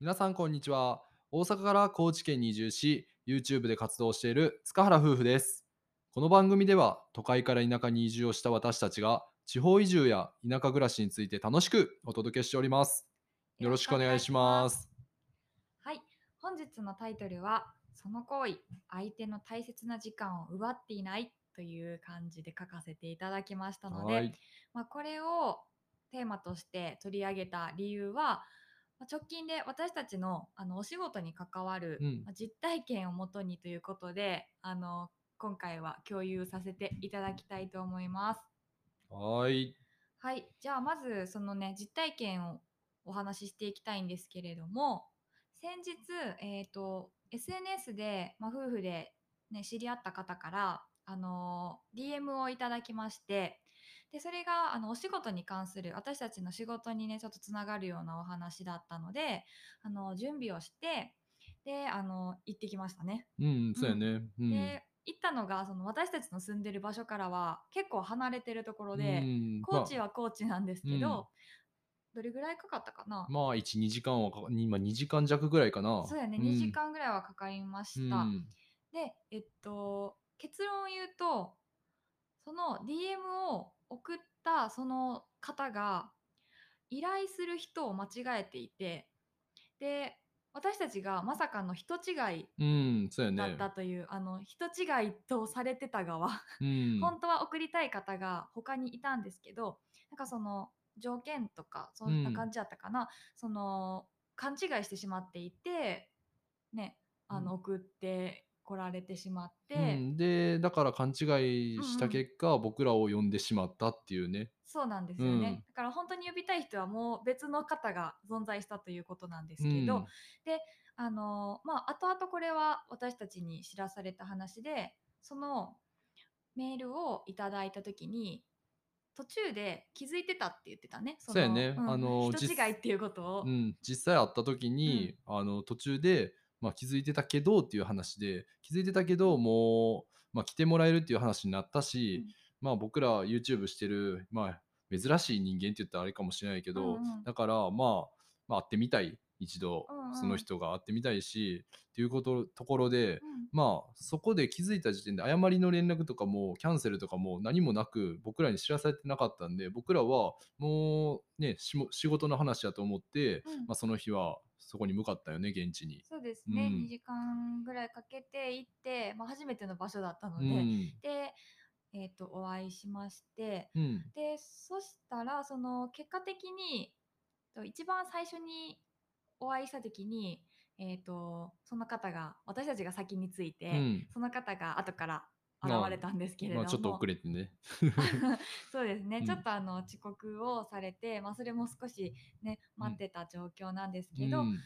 皆さんこんにちは。大阪から高知県に移住し YouTube で活動している塚原夫婦です。この番組では都会から田舎に移住をした私たちが地方移住や田舎暮らしについて楽しくお届けしております。よろしくお願いします。はい、本日のタイトルはその行為、相手の大切な時間を奪っていないという感じで書かせていただきましたので、はい。まあ、これをテーマとして取り上げた理由は、まあ直近で私たちのあのお仕事に関わる、うん。まあ実体験をもとにということであの今回は共有させていただきたいと思います。はい。はい、じゃあまずそのね実体験をお話ししていきたいんですけれども先日、えー、と SNS で、まあ、夫婦で、ね、知り合った方から、あのー DM をいただきましてでそれがあのお仕事に関する私たちの仕事にねちょっとつながるようなお話だったのであの準備をしてであの行ってきましたね。うんそうやね。うん。で行ったのがその私たちの住んでる場所からは結構離れてるところで、うん。高知は高知なんですけど、うん。どれぐらいかかったかな、まあまあ12時間はか今2時間弱ぐらいかな。そうやね、ん。2時間ぐらいはかかりまうした。ん。で、えっと、結論を言うと、その DM を送ったその方が依頼する人を間違えていて、で、私たちがまさかの人違いだっねたという、あの人違いとされてた側うん。本当は送りたい方が他にいたんですけどなんかその条件とかそんな感じだったかな、その勘違いしてしまっていてねあのうん。送ってこられてしまって、うん、でだから勘違いした結果、僕らを呼んでしまったっていうね。そうなんですよね、うん。だから本当に呼びたい人はもう別の方が存在したということなんですけど、うん。あのまあ後々これは私たちに知らされた話でそのメールをいただいた時に途中で気づいてたって言ってたね。のそうやね。んあの人違いっていうことを、うん、実際会った時に、あの途中で、まあ、気づいてたけどっていう話で気づいてたけどもう、まあ、来てもらえるっていう話になったし、まあ、僕ら YouTube してる、まあ、珍しい人間って言ったらあれかもしれないけど、うんうん。だから、まあ、まあ会ってみたい一度、うんうん。その人が会ってみたいしっていうことところで、うん。まあそこで気づいた時点で誤りの連絡とかもキャンセルとかも何もなく僕らに知らされてなかったんで僕らはもうねしも仕事の話だと思って、うん。まあ、その日はそこに向かったよね現地に。そうですね、うん。2時間ぐらいかけて行って、まあ、初めての場所だったのうで、ん。で、えー、とお会いしましてうん。でそしたらその結果的にと一番最初にお会いした時に、えー、とその方が私たちが先に着いて、うん。その方が後から現れたんですけれども、まあ、ちょっと遅れてね。そうですね、うん。ちょっとあの遅刻をされて、まあ、それも少しね待ってた状況なんですけど、うん。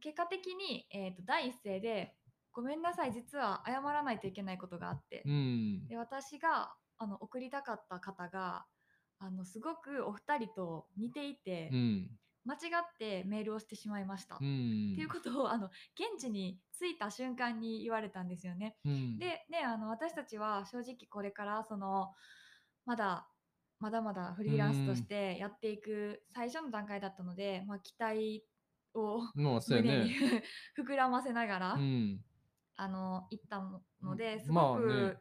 結果的に、えー、と第一声で「ごめんなさい実は謝らないといけないことがあって」うん。で私があの送りたかった方があのすごくお二人と似ていて、うん間違ってメールをしてしまいました、うっんていうことをあの現地に着いた瞬間に言われたんですよね。うん。でねあの私たちは正直これからそのまだまだまだフリーランスとしてやっていく最初の段階だったので、まあ、期待を胸にね。膨らませながら、うん。あの行ったのでうん。すごく、まあね。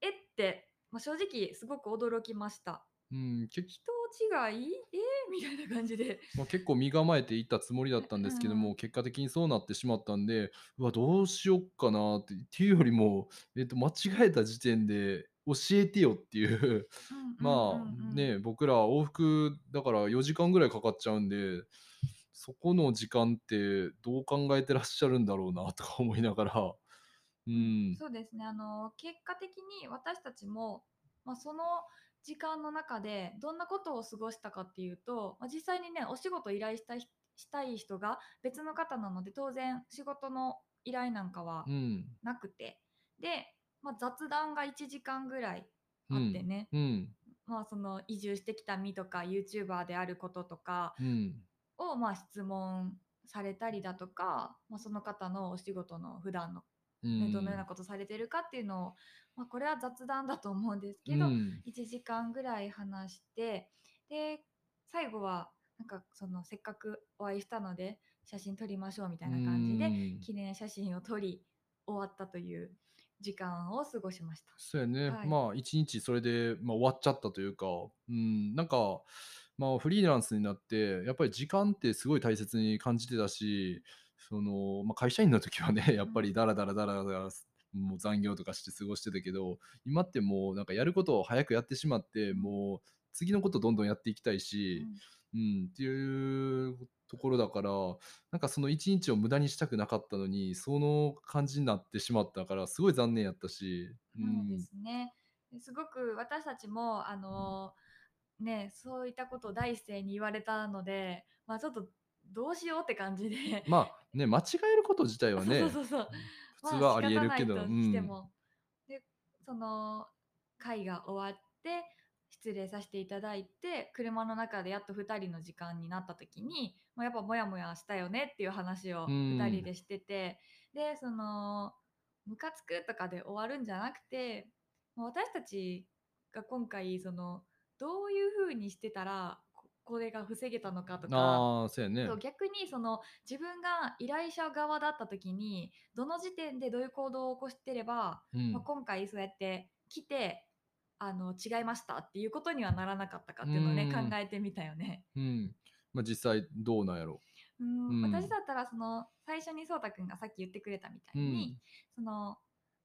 えって、まあ、正直すごく驚きました。うん。結人違いえー、みたいな感じで。まあ、結構身構えていったつもりだったんですけども、うん結果的にそうなってしまったんでうわどうしよっかなってっていうよりも、えっと、間違えた時点で教えてよっていう。まあね僕ら往復だから4時間ぐらいかかっちゃうんでそこの時間ってどう考えてらっしゃるんだろうなとか思いながら。うん。そうですね。あの結果的に私たちも、まあ、その時間の中でどんなことを過ごしたかっていうと、まあ、実際にねお仕事依頼したいしたい人が別の方なので当然仕事の依頼なんかはうん。なくて、で、まあ、雑談が1時間ぐらいあってね、うん。まあ、その移住してきた身とか YouTuber であることとかうん。をまあ質問されたりだとか、まあ、その方のお仕事の普段のうんねどのようなことされてるかっていうのを、まあ、これは雑談だと思うんですけど、うん1時間ぐらい話してで最後はなんかそのせっかくお会いしたので写真撮りましょうみたういな感じでん。記念写真を撮り終わったという時間を過ごしました。そうやね。はいまあ、1日それで、まあ、終わっちゃったというか、うん、なんか、まあ、フリーランスになって、やっぱり時間ってすごい大切に感じてたし、その、まあ、会社員の時はね、やっぱりダラダラダラダラ、もう残業とかして過ごしてたけど、今ってもうなんかやることを早くやってしまって、もう次のことどんどんやっていきたいし、うん、っていうところだから、なんかその一日を無駄にしたくなかったのに、その感じになってしまったから、すごい残念やったし、うそうでん、すね。ですごく私たちもあのねそういったことを第一声に言われたので、まあちょっとどうしようって感じで、まあね、間違えること自体はね、そうそうそう。普通はありえるけど、まあしてん、も。で、その会が終わって失礼させていただいて車の中でやっと2人の時間になった時に、まあ、やっぱモヤモヤしたよねっていう話をうん2人でしてて、でそのムカつくとかで終わるんじゃなくてまあ私たちが今回そのどういう風にしてたらここれが防げたのかとかああ、そうやねそ。う逆にその自分が依頼者側だった時にどの時点でどういう行動を起こしてれば、うんまあ、今回そうやって来てあの違いましたっていうことにはならなかったかっていうのをねうん考えてみたよね。うん。まあ実際どうなんやろうんうん私だったらその最初にそうたくんがさっき言ってくれたみたう。いうに、その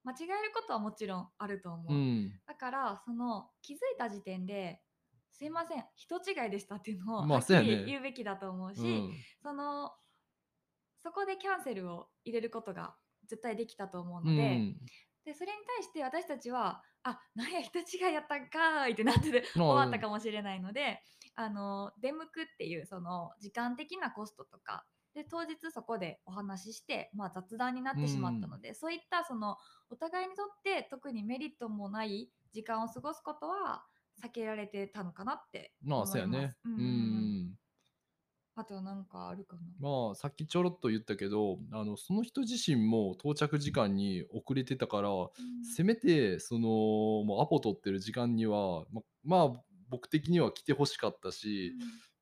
間違えることはもちろんあると思う。だからその気づいた時点ですいません。人違いでしたっていうのをまあはっきそうやね。り言うべきだと思うし、うん。そのそこでキャンセルを入れることが絶対できたと思ううので,、ん。でそれに対して私たちは「あなんや人違いやったんかーい」ってなってて終わったかもしれないのであの出向くっていうその時間的なコストとかで当日そこでお話しして、まあ、雑談になってしまったので、そういったそのお互いにとって特にメリットもない時間を過ごすことは避けられてたのかなって思いまあそうやね。うんうん。あとなんかあるかな。まあさっきちょろっと言ったけど、あのその人自身も到着時間に遅れてたから、うんせめてそのもうアポ取ってる時間にはままあ僕的には来てほしかったし、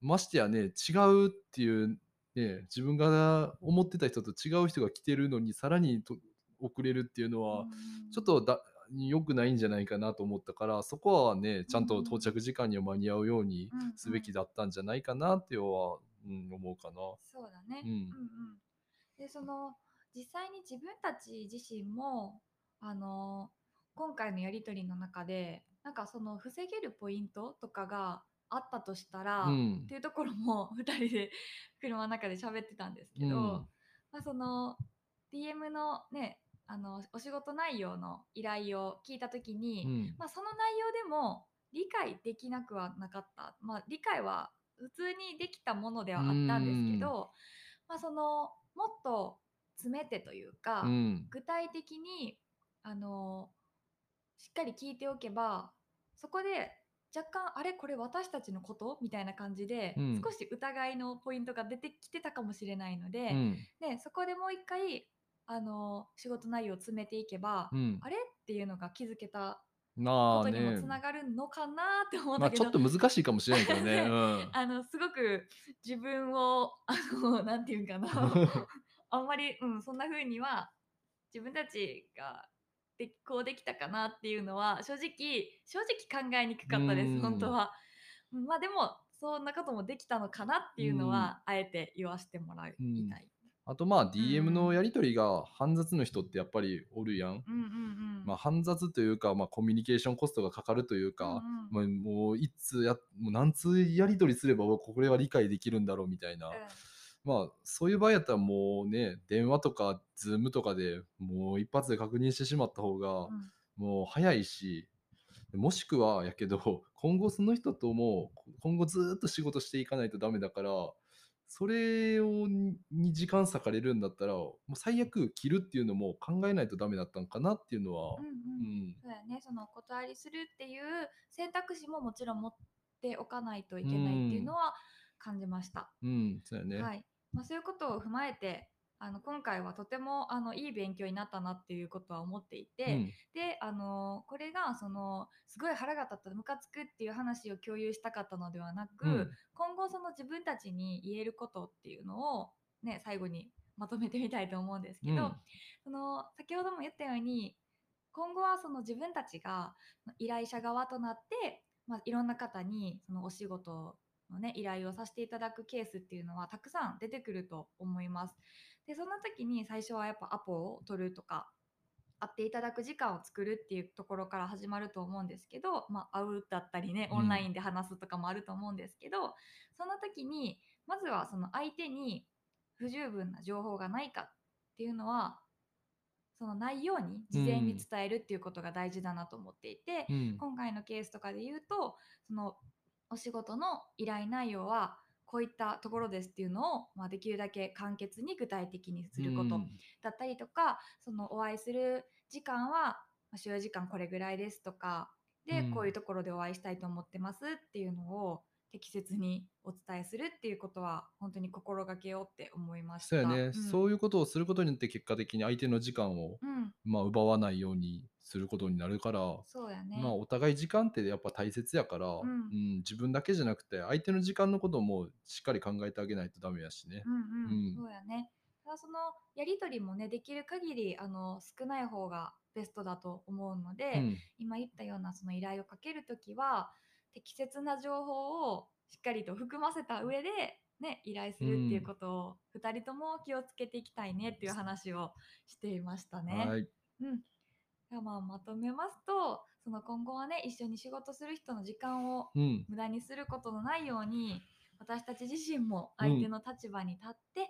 ましてやね違うっていうね自分が思ってた人と違う人が来てるのにさらにと遅れるっていうのは、ちょっとだ良くないんじゃないかなと思ったからそこはねちゃんと到着時間には間に合うようにうんうん。すべきだったんじゃないかなっては、うん、思うかな。そうだね。うん。うんでその実際に自分たち自身もあの今回のやり取りの中でなんかその防げるポイントとかがあったとしたら、うん。っていうところも 2人で車の中で喋ってたんですけど、うん。まあ、その DM のねあのお仕事内容の依頼を聞いた時に、うん。まあ、その内容でも理解できなくはなかった、まあ、理解は普通にできたものではあったんですけど、まあ、そのもっと詰めてというか、うん。具体的にあのしっかり聞いておけばそこで若干あれ？これ私たちのこと？みたいな感じで、うん。少し疑いのポイントが出てきてたかもしれないので、うん。でそこでもう一回あの仕事内容を詰めていけば、うん。あれっていうのが気づけたことにもねつながるのかなって思うんまあだけど、ちょっと難しいかもしれないけどね。ね うん。あのすごく自分をあのなんていうんかな。あんまり、うん、そんな風には自分たちがでこうできたかなっていうのは正直正直考えにくかったでうん。す本当は。うんまあでもそんなこともできたのかなっていうのは、あえて言わせてもらいたい。あとまあ DM うん。のやり取りが煩雑の人ってやっぱりおるやん。うんうんうん。まあ煩雑というか、まあ、コミュニケーションコストがかかるというか、うんうん。まあ、もういつやもう何通やり取りすればこれは理解できるんだろうみたいな、まあそういう場合やったらもうね電話とかズームとかでもう一発で確認してしまった方がうんうん。もう早いしもしくはやけど今後その人とも今後ずーっと仕事していかないとダメだからそれをにに時間割かれるんだったらもう最悪切るっていうのも考えないとダメだったのかなっていうのはうんうん。うん。そうやね。その断りするっていう選択肢ももちろん持っておかないといけないっていうのは感じました。うん。そうやね、はい。まあ、そういうことを踏まえてあの今回はとてもあのいい勉強になったなっていうことは思っていて、うん。であのこれがそのすごい腹が立ったムカつくっていう話を共有したかったのではなく、うん。今後その自分たちに言えることっていうのをね最後にまとめてみたいと思うんですけど、うん。その先ほども言ったように今後はその自分たちが依頼者側となって、まあ、いろんな方にそのお仕事のね依頼をさせていただくケースっていうのはたくさん出てくると思います。でそんな時に最初はやっぱアポを取るとか会っていただく時間を作るっていうところから始まると思うんですけど、まあ、会うだったりねうんオンラインで話すとかもあると思うんですけど、その時にまずはその相手に不十分な情報がないかっていうのはそのないように事前に伝えるっていうことが大事だなと思っていて、うん。今回のケースとかで言うとそのお仕事の依頼内容はこういったところですっていうのを、まあ、できるだけ簡潔に具体的にすることうん。だったりとか、そのお会いする時間はまあ使用時間これぐらいですとかで、うん。こういうところでお会いしたいと思ってますっていうのを適切にお伝えするっていうことは本当に心がけようって思いました。そうやね、んそういうことをすることによって結果的に相手の時間を、うん、まあ、奪わないようにすることになるから、そうやね。まあ、お互い時間ってやっぱ大切やから、うん自分だけじゃなくて相手の時間のこともしっかり考えてあげないとダメやしね。うんうん、うんそうやね。ただそのやり取りもねできる限りあの少ない方がベストだと思うので、うん今言ったようなその依頼をかけるときは適切な情報をしっかりと含ませた上で、ね、依頼するっていうことを2人とも気をつけていきたいねっていう話をしていましたね。はい。うん、まあまとめますとその今後はね一緒に仕事する人の時間をうん。無駄にすることのないように私たち自身も相手の立場に立って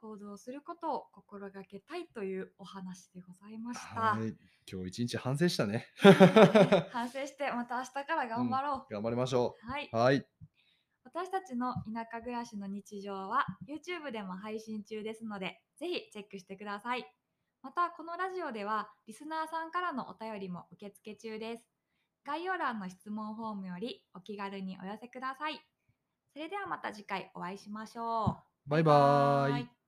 行動することを心がけたいというお話でございました。はい今日一日反省したね。反省してまた明日から頑張ろう。頑張りましょはい、う。はい。私たちの田舎暮らしの日常は YouTube でも配信中ですのでぜひチェックしてください。またこのラジオではリスナーさんからのお便りも受付中です。概要欄の質問フォームよりお気軽にお寄せください。それではまた次回お会いしましょう。バイバーイ。